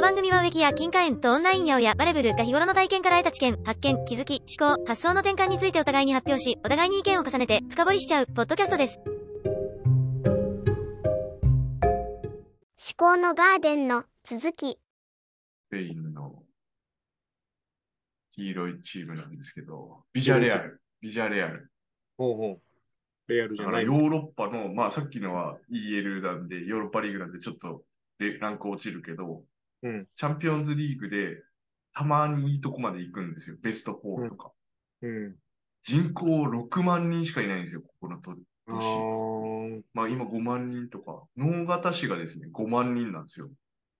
の番組は植木や金貨園とオンラインやバレブルが日頃の体験から得た知見、発見、気づき、思考、発想の転換についてお互いに発表し、お互いに意見を重ねて深掘りしちゃう、ポッドキャストです。思考のガーデンの続き。スペインの黄色いチームなんですけど、ビジャレアル、ビジャレアル。ほうほう。レアルじゃない。だからヨーロッパの、まあさっきのは EL なんで、ヨーロッパリーグなんでちょっとレランク落ちるけど、うん。チャンピオンズリーグでたまにいいとこまで行くんですよ。ベスト4とか。うん。人口6万人しかいないんですよ、ここの都市。ーまあ今5万人とか、能形市がですね、5万人なんですよ。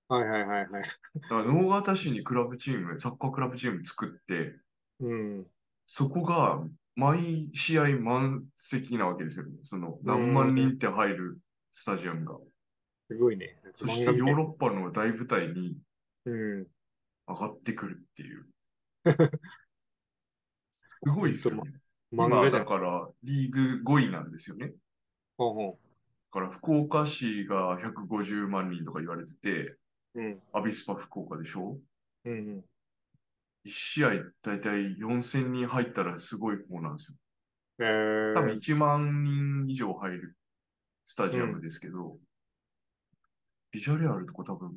はいはいはいはい。だから能形市にクラブチーム、サッカークラブチーム作って、うん。そこが毎試合満席なわけですよね。その何万人って入るスタジアムが。すごいね。そしてヨーロッパの大舞台にうん。上がってくるっていう。すごいですよね。漫今。だからリーグ5位なんですよね。だほうほから福岡市が150万人とか言われてて、う。うん。アビスパ福岡でしょ？うんうん。?1 試合だいたい4000人入ったらすごい方なんですよ。え多分ー、1万人以上入るスタジアムですけど、ビジャレアルとか多分、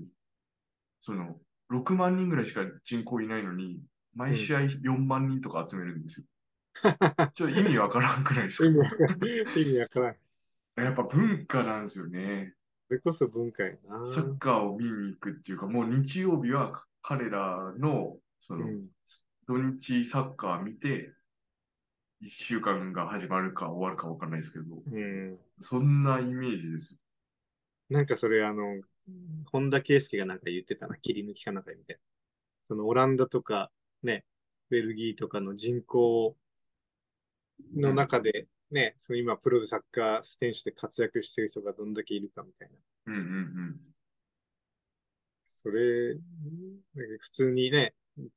その、6万人ぐらいしか人口いないのに、毎試合4万人とか集めるんですよ。ちょっと意味わからんくないですか？意味わからん。やっぱ文化なんですよね。それこそ文化やな。サッカーを見に行くっていうか、もう日曜日はか彼らの、その、うん。土日サッカー見て、1週間が始まるか終わるかわかんないですけど、うん。そんなイメージですよ。なんかそれ、あの、本田圭佑がなんか言ってたな、切り抜きかなんかみたいな。そのオランダとか、ね、ベルギーとかの人口の中で、ね、その今プロでサッカー選手で活躍してる人がどんだけいるかみたいな。うんうんうん。それ、普通にね、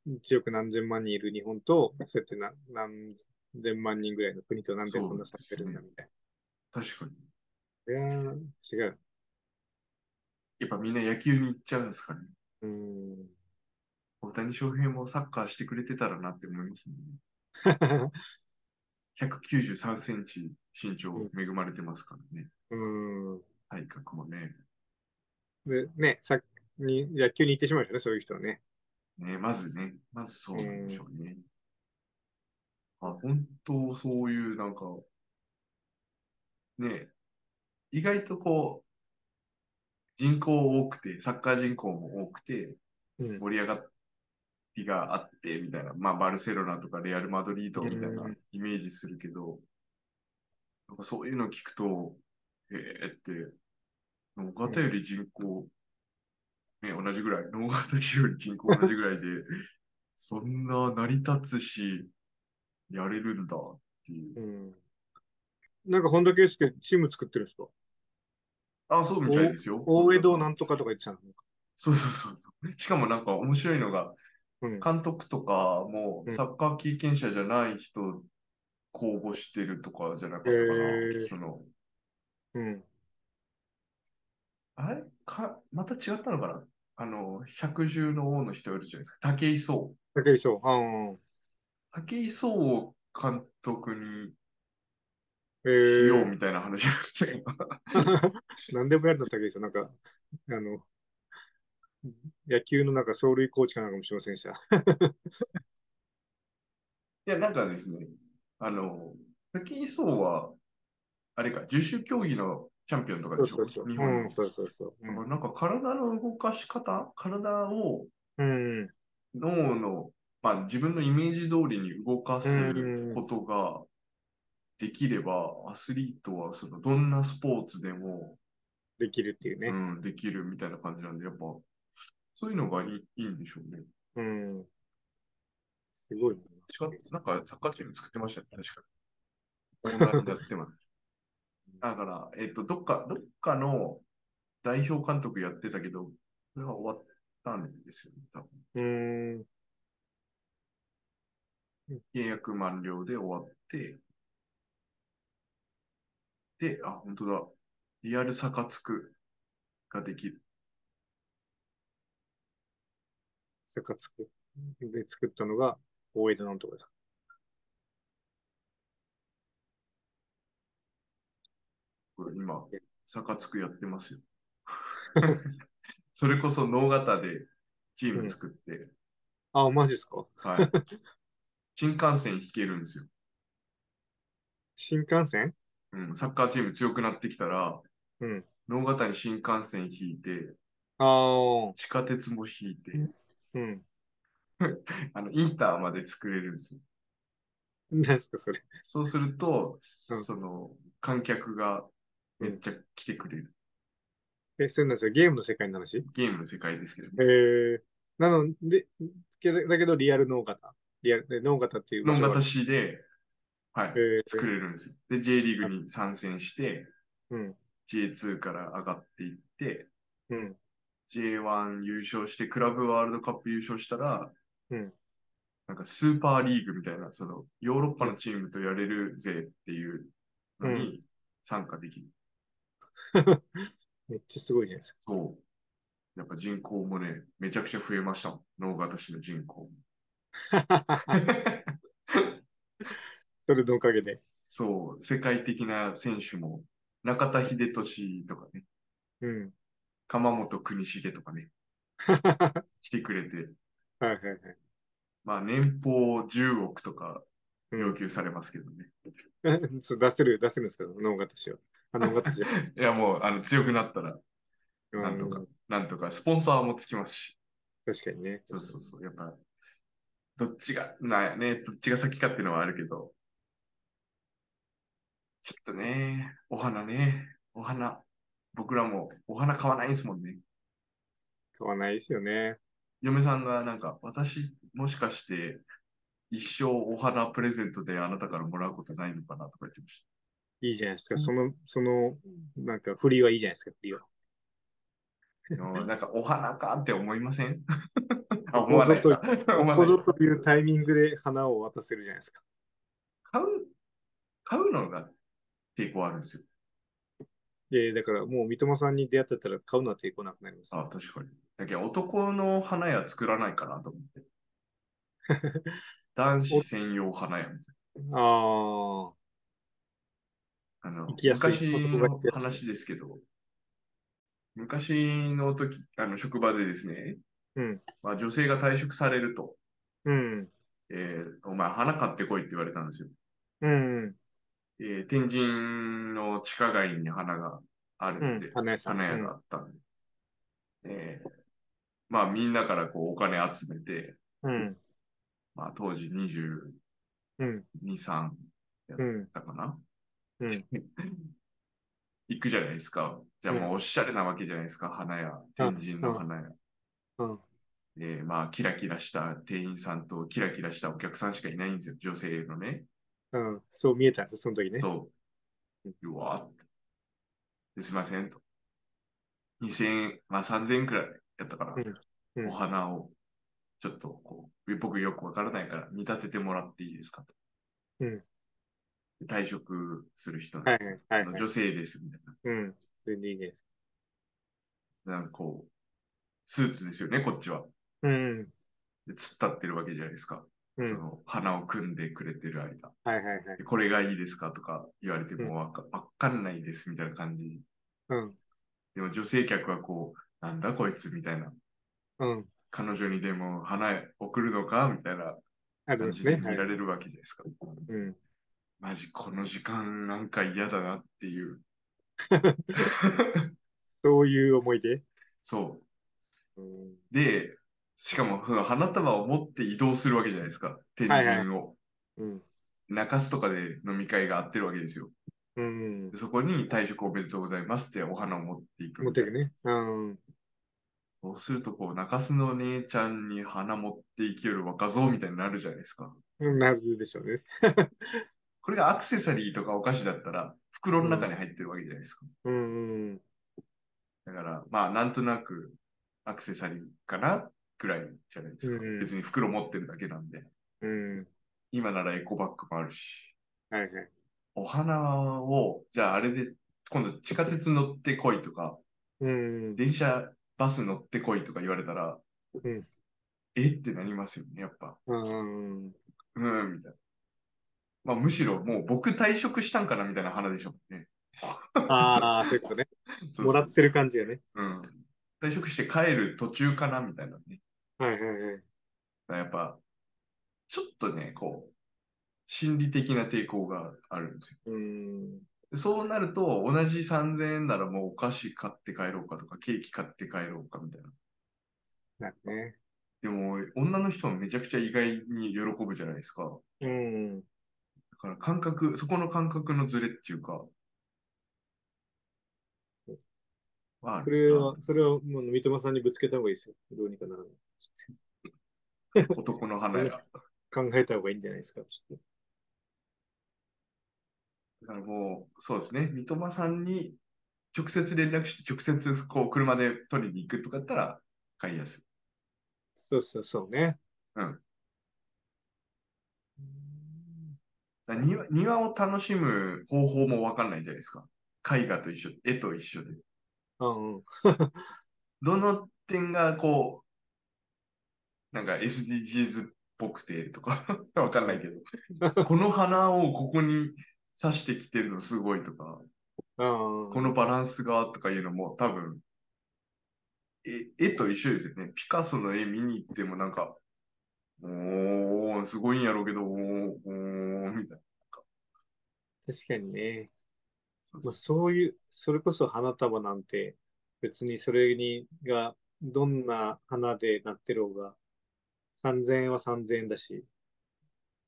1億何千万人いる日本と、そうやってな何千万人ぐらいの国となんでこんな差ってるんだみたい確かに。な。いやー、違う。やっぱみんな野球に行っちゃうんですかね。うーん。大谷翔平もサッカーしてくれてたらなって思いますね。193センチ身長恵まれてますからね。うーん。体格もね。で、ね、さっに野球に行ってしまうでしょね、そういう人はね。ね、まずね、まずそうなんでしょうね。あ、本当そういうなんか、ね、意外とこう、人口多くて、サッカー人口も多くて、うん。盛り上がりがあって、みたいな。まあ、バルセロナとかレアル・マドリードみたいなうんイメージするけど、なんかそういうの聞くと、えーって、野方より人口、ね、同じぐらい、野方市より人口同じぐらいで、そんな成り立つし、やれるんだっていう。うん。なんか本田圭佑チーム作ってるんですか？あ、そうみたいですよ。大江戸なんとかとか言ってたの？そうそうそうそう。しかもなんか面白いのが、うん。監督とかもうんサッカー経験者じゃない人公募してるとかじゃなかったかな。へーその、うん。あれ？か、また違ったのかな？あの、百獣の王の人いるじゃないですか。武井壮。武井壮。武井壮を監督にえしようー、みたいな話だったけど。何でもやるの、武井壮。なんか、あの、野球のなんか走塁コーチかなんかもしませんでした。いや、なんかですね、あの、武井壮は、あれか、十種競技のチャンピオンとかでしょ？そうそうそう。う日本のん、。そうそうそう。なんか体の動かし方、体をうん。うん。脳の、まあ、自分のイメージ通りに動かすうんことができれば、アスリートはそのどんなスポーツでも、できるっていうね。うん、できるみたいな感じなんで、やっぱ、そういうのがいいいいんでしょうね。うん。すごいな。なんかサッカーチーム作ってましたね、確かに。オーナーになってます。だから、えっと、どっか、どっかの代表監督やってたけど、それは終わったんですよね、多分。うーん。契約満了で終わって、で、あ、本当だ。リアルサカツクができる。坂つくで作ったのが大江戸なんとかです。これ今、坂つくやってますよ。それこそ脳型でチーム作って、あ、マジですかはい。新幹線引けるんですよ。新幹線？うん、サッカーチーム強くなってきたら、うん。脳型に新幹線引いて、ああ、地下鉄も引いて、うん。あの、インターまで作れるんですよ。何ですか、それ。そうすると、うんその、観客がめっちゃ来てくれる。え、そうなんですよ。ゲームの世界の話？ゲームの世界ですけどえね。ー、なので、だけどリアル脳型。リアルで脳型っていう脳型市で、はい、えー作れるんですよ。で、J リーグに参戦して、うん。J2 から上がっていって、うん。J1 優勝して、クラブワールドカップ優勝したら、うん。なんかスーパーリーグみたいな、そのヨーロッパのチームとやれるぜっていうのに参加できる。めっちゃすごいじゃないですか。そう。やっぱ人口もね、めちゃくちゃ増えましたもん。脳型市の人口も。それのおかげで。そう、世界的な選手も、中田英寿とかね、うん。鎌本国重とかね、は 来てくれて、いはいはい。まあ年俸10億とかうん要求されますけどね。そう出せる、出せるんですか脳型しよう。あ、脳型しよ いやもう、あの、強くなったら、う。なんとかう、なんとか、スポンサーもつきますし。確かにね。そうそうそう。やっぱ、どっちが、なんやね、どっちが先かっていうのはあるけど、ちょっとね、お花ね、お花、僕らもお花買わないですもんね。買わないですよね。嫁さんがなんか、私、もしかして、一生お花プレゼントであなたからもらうことないのかなとか言ってましいいじゃないですか。その、その、なんか、振りはいいじゃないですか、振りは。なんか、お花かって思いません？思わないこぞか。思わないここぞというタイミングで花を渡せるじゃないですか。買う、買うのが抵抗あるんですよ。で、だからもう三笘さんに出会ってたら買うのは抵抗なくなります。あ、確かに。だけど男の花屋作らないかなと思って。男子専用花屋みたい ああ、な。あの、昔の話ですけど、昔の時、あの、職場でですね、うん、まあ、女性が退職されると、うん、えーお前花買ってこいって言われたんですよ。うん、えー天神の地下街に花があるんで、うん花屋さん。花屋があったんで、えーまあみんなからこうお金集めて、うん、まあ当時22、うん、3やっうん、たかな、うん、行くじゃないですか。じゃあもうおしゃれなわけじゃないですか、花屋。天神の花屋。うん、えーまあキラキラした店員さんとキラキラしたお客さんしかいないんですよ、女性のね。うん、そう見えたんです、その時ね。そう。うわすいませんと。2000円、まあ3000円くらいやったから、うんお花をちょっとこう、僕よくわからないから見立ててもらっていいですかと。うん退職する人の、はいはい女性ですみたいうん、全然いいね。な。なんかこう、スーツですよね、こっちは。うん、で、突っ立ってるわけじゃないですか。うん、その花を組んでくれてる間。はいはいはいで。これがいいですかとか言われてもわか,、わかんないですみたいな感じ。うん、でも女性客はこう、なんだこいつみたいな。うん、彼女にでも花送るのか？みたいな感。じで見はいられるわけですか。うん。マジこの時間なんか嫌だなっていう。そういう思い出？そうん、う。で、しかもその花束を持って移動するわけじゃないですか。天はいはい神を。うん、中洲とかで飲み会があってるわけですよ。うんで。そこに退職おめでとうございますってお花を持っていく。持ってくね。うん。そうするとこう、中洲の姉ちゃんに花持っていきよる若造みたいになるじゃないですか。なるでしょうね。これがアクセサリーとかお菓子だったら、袋の中に入ってるわけじゃないですか。うん、うん。だから、まあ、なんとなくアクセサリーかなくらいじゃないですか。うん別に袋持ってるだけなんで。うん。今ならエコバッグもあるし。はいはい。お花を、じゃああれで、今度地下鉄乗ってこいとか、うん。電車、バス乗ってこいとか言われたら、うんえ？ってなりますよね、やっぱ。うん。うん、みたいな。まあ、むしろもう僕退職したんかなみたいな花でしょうね。ああ、そういうことね。もらってる感じがね。うん。退職して帰る途中かなみたいなね。はいはいはい。やっぱ、ちょっとね、こう、心理的な抵抗があるんですよ。うん。でそうなると、同じ3000円ならもうお菓子買って帰ろうかとか、ケーキ買って帰ろうかみたいな。なるね。でも、女の人はめちゃくちゃ意外に喜ぶじゃないですか。うん。だから感覚、そこの感覚のズレっていうか、それは、それはもう三笘さんにぶつけた方がいいですよ。どうにかならない。男の花や。考えた方がいいんじゃないですか。ちょっだからもう、そうですね。三笘さんに直接連絡して、直接こう車で取りに行くとかだったら買いやすい。とそうそうそうね。うん。庭庭を楽しむ方法もわかんないじゃないですか。絵画と一緒、絵と一緒で。うんうん。どの点がこう、なんか SDGs っぽくてとか わかんないけど、この花をここに刺してきてるのすごいとか、うんこのバランスがとかいうのも多分、え絵と一緒ですよね。ピカソの絵見に行ってもなんか、おー、すごいんやろうけど、おー、おー、みたいな。確かにね。まあ、そういう、それこそ花束なんて、別にそれにが、どんな花でなってろうが、3000円は3000円だし、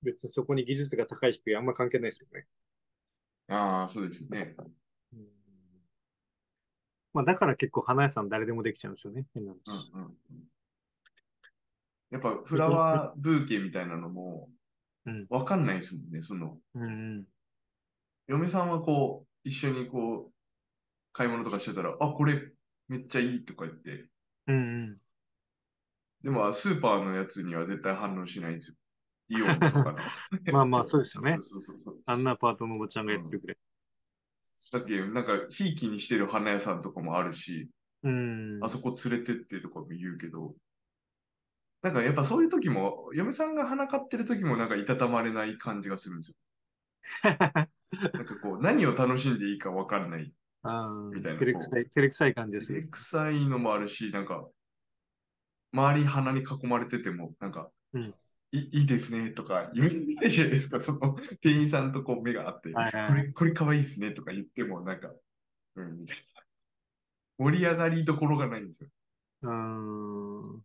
別にそこに技術が高い低いあんま関係ないですよね。ああ、そうですよね。うんまあ、だから結構花屋さん誰でもできちゃうんですよね。変なうん話。うんうん。やっぱフラワーブーケみたいなのもうん。わかんないですもんね。その、うん。嫁さんはこう、一緒にこう、買い物とかしてたら、あ、これめっちゃいいとか言って、うん。でもスーパーのやつには絶対反応しないんですよ。イオンとかの。まあまあそうですよねそうそうそう。あんなパートのおばちゃんがやってるくらい。だっけ、なんか、ひいきにしてる花屋さんとかもあるし、うん。あそこ連れてってとかも言うけど、なんかやっぱそういう時も、嫁さんが花買ってる時もなんかいたたまれない感じがするんですよ。なんかこう、何を楽しんでいいかわかんない。あみたいな照れくさい、照れくさい感じでする照れ。くさいのもあるし、なんか、周り花に囲まれてても、なんか、うんいいいですねとか言えないじゃないですか、その店員さんとこう目があって、はいはいこれ、これ可愛いですねとか言っても、なんか、うん、みたいな。盛り上がりどころがないんですよ。うん。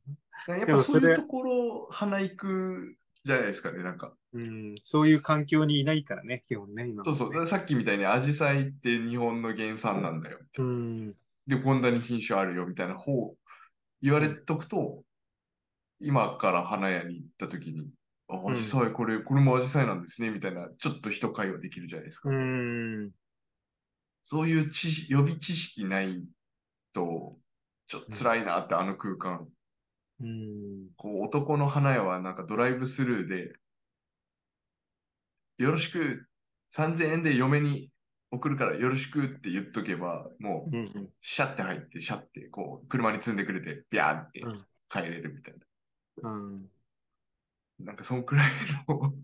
やっぱそういうところ、花行くじゃないですかね、なんか。うん。そういう環境にいないからね、基本ね、今、そうそう、さっきみたいに、アジサイって日本の原産なんだよ。うん。で、こんなに品種あるよ、みたいな方、言われとくと、今から花屋に行った時に、あ、んアジサイ、これ、これもアジサイなんですね、みたいな、ちょっと一会話できるじゃないですか。うん。そういう知識、予備知識ないと、ちょっと辛いなって、あの空間。うん。こう、男の花屋はなんかドライブスルーで、よろしく、3000円で嫁に送るからよろしくって言っとけば、もう、うん。シャッて入って、シャッて、こう、車に積んでくれて、ビャーってうん帰れるみたいうん。な。なんか、そんくらいの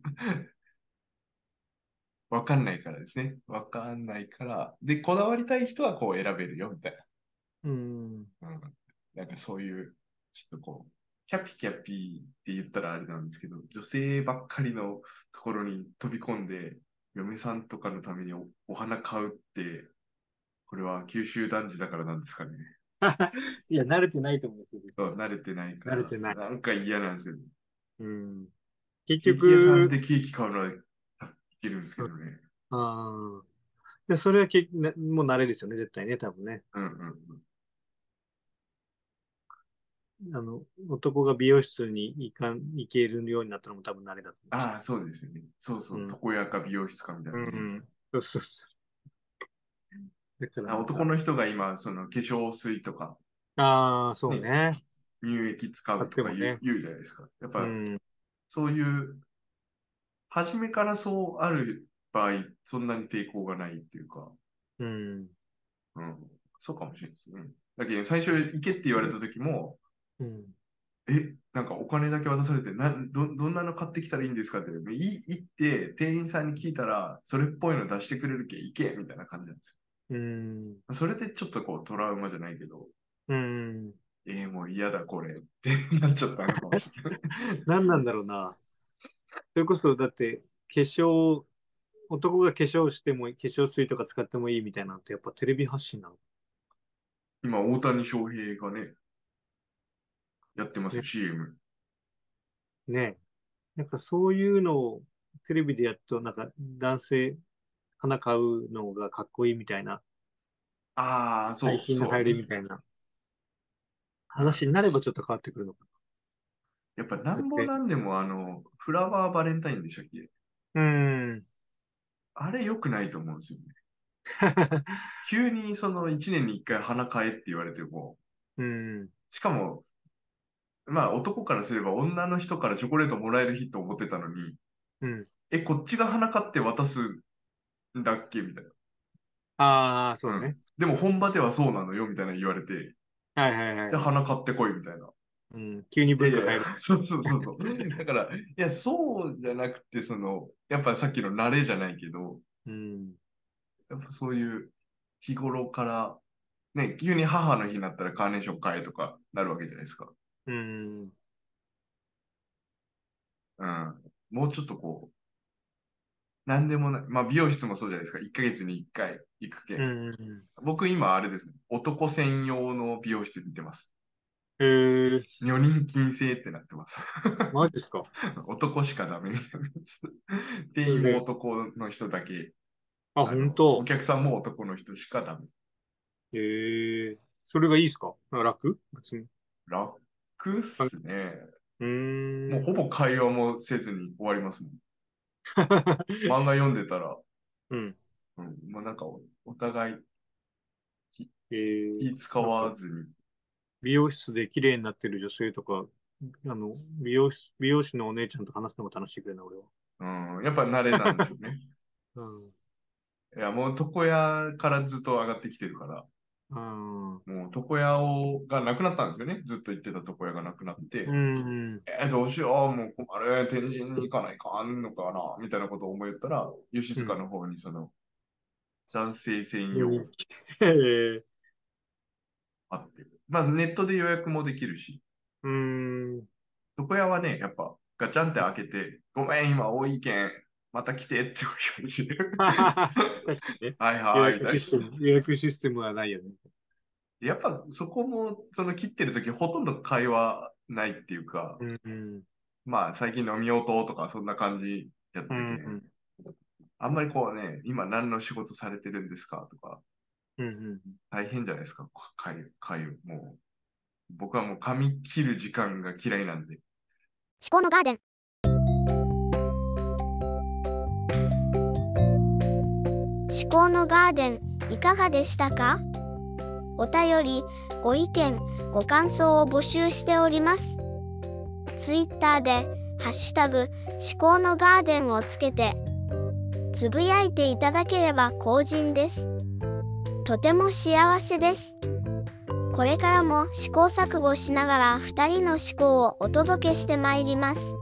わかんないからですね。わかんないから。で、こだわりたい人はこう選べるよ、みたいうん。な。うん。なんかそういう、ちょっとこう、キャピキャピって言ったらあれなんですけど、女性ばっかりのところに飛び込んで、嫁さんとかのためにおお花買うって、これは九州男児だからなんですかね。いや、慣れてないと思うんですよ。そう、慣れてないから。慣れてないなんか嫌なんですよ。うん。結ケーキ屋さん局、でケーキ買うのはいけるんですけどね。ああ。で、それはけなもう慣れですよね、絶対ね、多分ね。うんうんうん。あの、男が美容室に行かん、行けるようになったのも多分慣れだと思ああ、そうですよね。そうそうう、ん床屋か美容室かみたいな。うんうんそうそうそう。だからあ男の人が今、その化粧水とかああ、そうね。乳液使うとか言う,、ね言うじゃないですか。やっぱ、うん。そういう、初めからそうある場合、そんなに抵抗がないっていうか、うん。うん、そうかもしれないですね。だけど、最初行けって言われた時も、うん。え、なんかお金だけ渡されて、などどんなの買ってきたらいいんですかって、い行って、店員さんに聞いたら、それっぽいの出してくれるけ、行けみたいな感じなんですうん。よ。それでちょっとこうトラウマじゃないけど、うん。えー、もう嫌だこれってなっちゃったのかもしれない。何なんだろうな。それこそ、だって、化粧、男が化粧しても、化粧水とか使ってもいいみたいなのって、やっぱテレビ発信なの？今、大谷翔平がね、やってますよ、ね CM。ねえ。なんかそういうのをテレビでやると、なんか男性、花買うのがかっこいいみたいな、ああ、そう。最近の流行りみたいな話になればちょっと変わってくるのかやっぱなんぼなんでも、あの、フラワーバレンタインでしたっけ？な。うん。あれ良くないと思うんですよね。急にその1年に1回花買えって言われても、うん。しかも、まあ男からすれば女の人からチョコレートもらえる日と思ってたのに、うん。え、こっちが花買って渡すんだっけ？みたいな。ああ、そうね。でも本場ではそうなのよみたいな言われて、はいはいはいで、。花買ってこいみたいな。うん。急に文化変えるそうそうそう。だから、いや、そうじゃなくて、その、やっぱさっきの慣れじゃないけど、うん。やっぱそういう日頃から、ね、急に母の日になったらカーネーション買えとかなるわけじゃないですか。うん。うん。もうちょっとこう、なんでもない。まあ美容室もそうじゃないですか。1ヶ月に1回行くけ。うん。僕今あれですね。男専用の美容室に行ってます。えー、女人禁制ってなってます。マジですか？男しかダメみたいなやつ。店員も男の人だけ。あ、の本当お客さんも男の人しかダメ。えー、それがいいですか楽？別に。楽っすね。うーん。もうほぼ会話もせずに終わりますもん。漫画読んでたら、うん。うん、もうなんかおお互いえー、気使わずに。美容室で綺麗になってる女性とか、あの、美容師、美容師のお姉ちゃんと話すのも楽しいくらいな、俺は。うん、やっぱ慣れなんでしょうね。うん。いや、もう床屋からずっと上がってきてるから、うん。もう床屋をがなくなったんですよね。ずっと行ってた床屋がなくなって、うん。えーどうしよう、もう困る、天神に行かないか。んのかな、みたいなことを思ったら、吉塚の方にその、男性専用えー、あって、まずネットで予約もできるし、うーん。床屋はね、やっぱガチャンって開けて、ごめん、今多いけん、また来てって言われて、確かにね。はい予はい、約システム、予約システムはないよね。やっぱそこも、その切ってる時ほとんど会話ないっていうか、うんうん。まあ最近飲み音とかそんな感じやってて、うんうん。あんまりこうね、今何の仕事されてるんですかとか、うんうん。大変じゃないですか、会、会、もう。僕はもう髪切る時間が嫌いなんで。思考のガーデン。思考のガーデン、いかがでしたか？お便り、ご意見、ご感想を募集しております。ツイッターで、ハッシュタグ、思考のガーデンをつけて、つぶやいていただければ幸甚です。とても幸せです。これからも試行錯誤しながら2人の思考をお届けしてまいります。